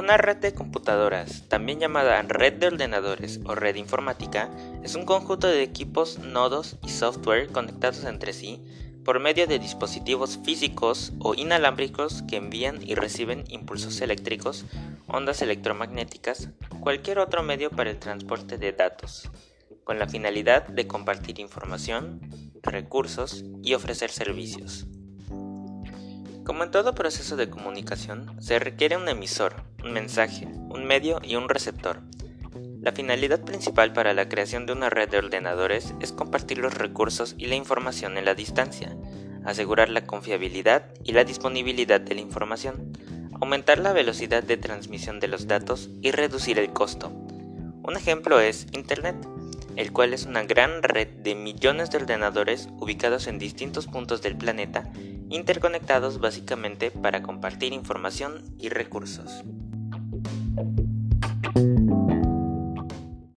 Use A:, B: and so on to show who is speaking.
A: Una red de computadoras, también llamada red de ordenadores o red informática, es un conjunto de equipos, nodos y software conectados entre sí por medio de dispositivos físicos o inalámbricos que envían y reciben impulsos eléctricos, ondas electromagnéticas cualquier otro medio para el transporte de datos, con la finalidad de compartir información, recursos y ofrecer servicios. Como en todo proceso de comunicación, se requiere un emisor, un mensaje, un medio y un receptor. La finalidad principal para la creación de una red de ordenadores es compartir los recursos y la información en la distancia, asegurar la confiabilidad y la disponibilidad de la información, aumentar la velocidad de transmisión de los datos y reducir el costo. Un ejemplo es Internet, el cual es una gran red de millones de ordenadores ubicados en distintos puntos del planeta interconectados básicamente para compartir información y recursos.